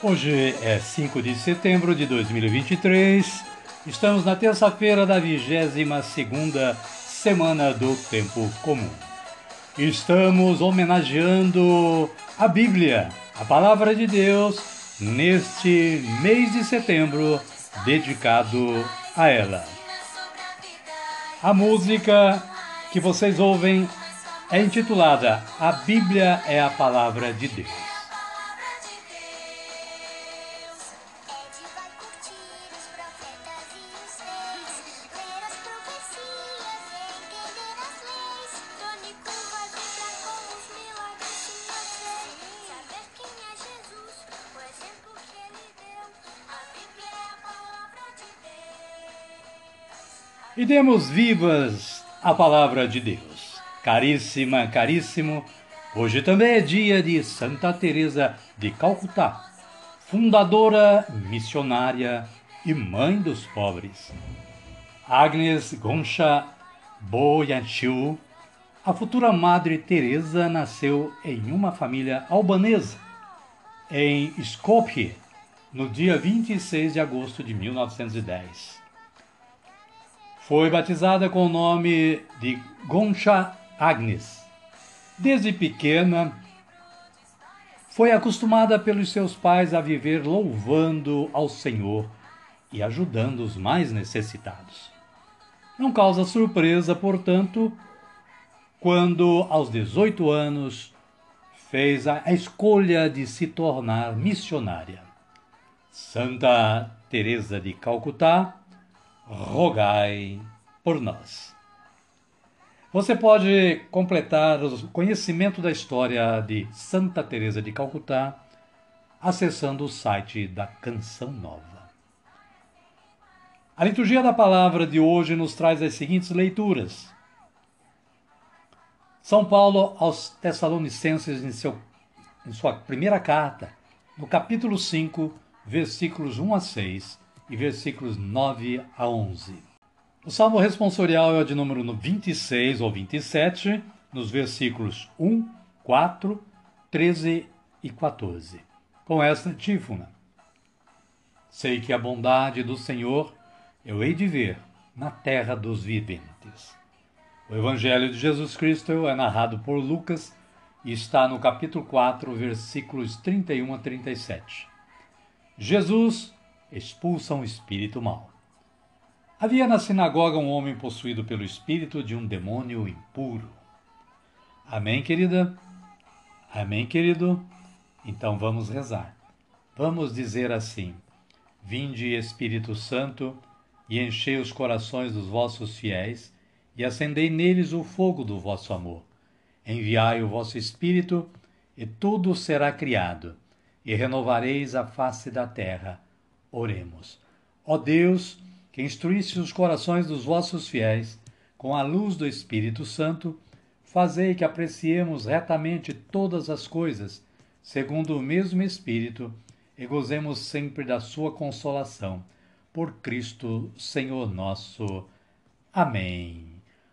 Hoje é 5 de setembro de 2023. Estamos na terça-feira da 22 segunda semana do tempo comum. Estamos homenageando a Bíblia, a palavra de Deus, neste mês de setembro dedicado a ela. A música que vocês ouvem é intitulada A Bíblia é a Palavra de Deus. E demos vivas a palavra de Deus. Caríssima, caríssimo, hoje também é dia de Santa Teresa de Calcutá, fundadora, missionária e mãe dos pobres. Agnes Goncha Boyachiu, a futura Madre Teresa nasceu em uma família albanesa em Skopje, no dia 26 de agosto de 1910. Foi batizada com o nome de Goncha Agnes. Desde pequena, foi acostumada pelos seus pais a viver louvando ao Senhor e ajudando os mais necessitados. Não causa surpresa, portanto, quando aos 18 anos fez a escolha de se tornar missionária. Santa Teresa de Calcutá rogai por nós. Você pode completar o conhecimento da história de Santa Teresa de Calcutá acessando o site da Canção Nova. A liturgia da palavra de hoje nos traz as seguintes leituras. São Paulo aos Tessalonicenses, em, seu, em sua primeira carta, no capítulo 5, versículos 1 a 6, e versículos 9 a 11. O salmo responsorial é o de número 26 ou 27, nos versículos 1, 4, 13 e 14. Com esta antífona: Sei que a bondade do Senhor eu hei de ver na terra dos viventes. O Evangelho de Jesus Cristo é narrado por Lucas e está no capítulo 4, versículos 31 a 37. Jesus expulsa um espírito mau. Havia na sinagoga um homem possuído pelo espírito de um demônio impuro. Amém, querida? Amém, querido? Então vamos rezar. Vamos dizer assim: Vinde, Espírito Santo, e enchei os corações dos vossos fiéis, e acendei neles o fogo do vosso amor. Enviai o vosso Espírito, e tudo será criado, e renovareis a face da terra Oremos. Ó Deus, que instruísse os corações dos vossos fiéis com a luz do Espírito Santo, fazei que apreciemos retamente todas as coisas, segundo o mesmo Espírito, e gozemos sempre da sua consolação. Por Cristo, Senhor nosso. Amém.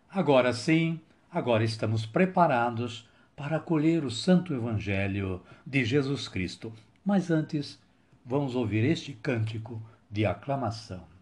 Agora sim, agora estamos preparados para acolher o Santo Evangelho de Jesus Cristo. Mas antes, vamos ouvir este cântico de aclamação.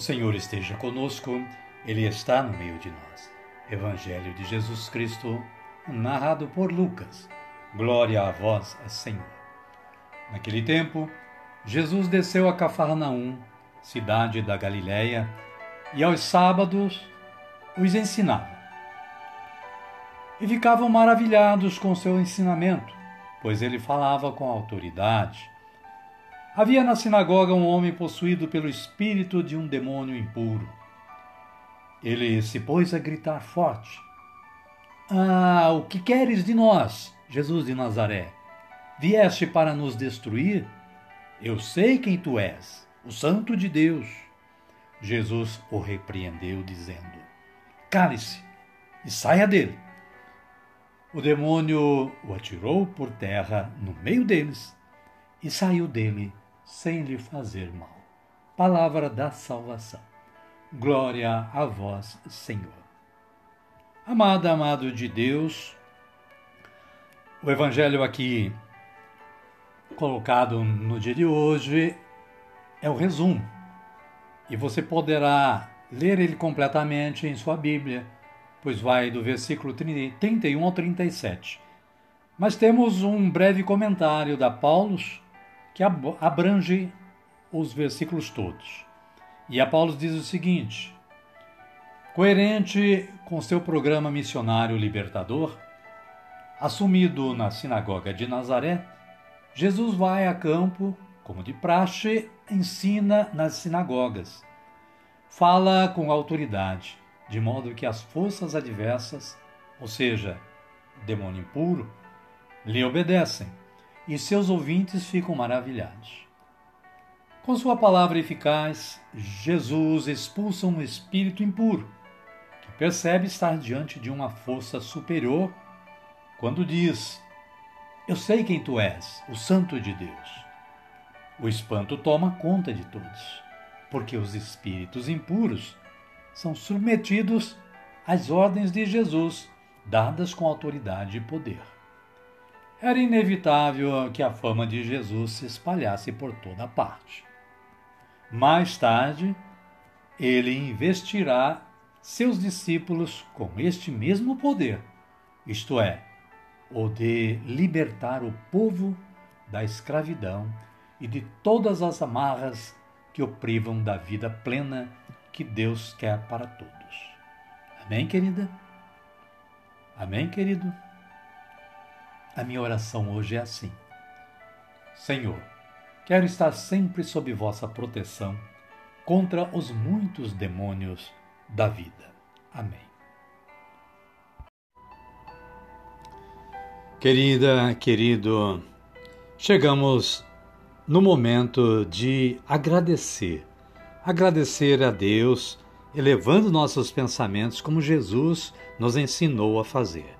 O Senhor esteja conosco, Ele está no meio de nós. Evangelho de Jesus Cristo, narrado por Lucas. Glória a vós, Senhor. Naquele tempo, Jesus desceu a Cafarnaum, cidade da Galiléia, e aos sábados os ensinava. E ficavam maravilhados com seu ensinamento, pois ele falava com autoridade Havia na sinagoga um homem possuído pelo espírito de um demônio impuro. Ele se pôs a gritar forte: Ah, o que queres de nós, Jesus de Nazaré? Vieste para nos destruir? Eu sei quem tu és, o Santo de Deus. Jesus o repreendeu, dizendo: Cale-se e saia dele. O demônio o atirou por terra no meio deles e saiu dele sem lhe fazer mal. Palavra da salvação. Glória a vós, Senhor. Amada, amado de Deus, o evangelho aqui colocado no dia de hoje é o resumo. E você poderá ler ele completamente em sua Bíblia, pois vai do versículo 31 ao 37. Mas temos um breve comentário da Paulus que abrange os versículos todos. E a Paulo diz o seguinte: coerente com seu programa missionário libertador, assumido na sinagoga de Nazaré, Jesus vai a campo, como de praxe, ensina nas sinagogas. Fala com autoridade, de modo que as forças adversas, ou seja, o demônio impuro, lhe obedecem e seus ouvintes ficam maravilhados. Com sua palavra eficaz, Jesus expulsa um espírito impuro, que percebe estar diante de uma força superior quando diz: Eu sei quem tu és, o Santo de Deus. O espanto toma conta de todos, porque os espíritos impuros são submetidos às ordens de Jesus, dadas com autoridade e poder era inevitável que a fama de Jesus se espalhasse por toda parte. Mais tarde, ele investirá seus discípulos com este mesmo poder, isto é, o de libertar o povo da escravidão e de todas as amarras que o privam da vida plena que Deus quer para todos. Amém, querida? Amém, querido? A minha oração hoje é assim: Senhor, quero estar sempre sob vossa proteção contra os muitos demônios da vida. Amém. Querida, querido, chegamos no momento de agradecer. Agradecer a Deus, elevando nossos pensamentos como Jesus nos ensinou a fazer.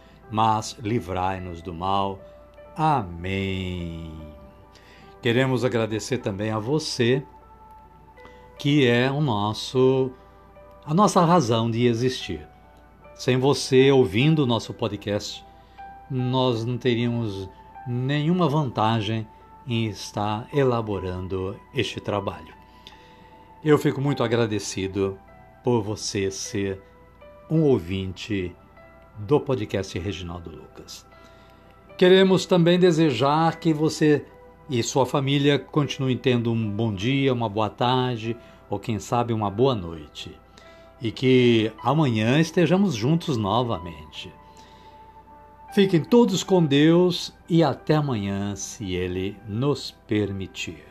mas livrai-nos do mal. Amém. Queremos agradecer também a você, que é o nosso a nossa razão de existir. Sem você ouvindo o nosso podcast, nós não teríamos nenhuma vantagem em estar elaborando este trabalho. Eu fico muito agradecido por você ser um ouvinte do podcast Reginaldo Lucas. Queremos também desejar que você e sua família continuem tendo um bom dia, uma boa tarde ou quem sabe uma boa noite. E que amanhã estejamos juntos novamente. Fiquem todos com Deus e até amanhã, se Ele nos permitir.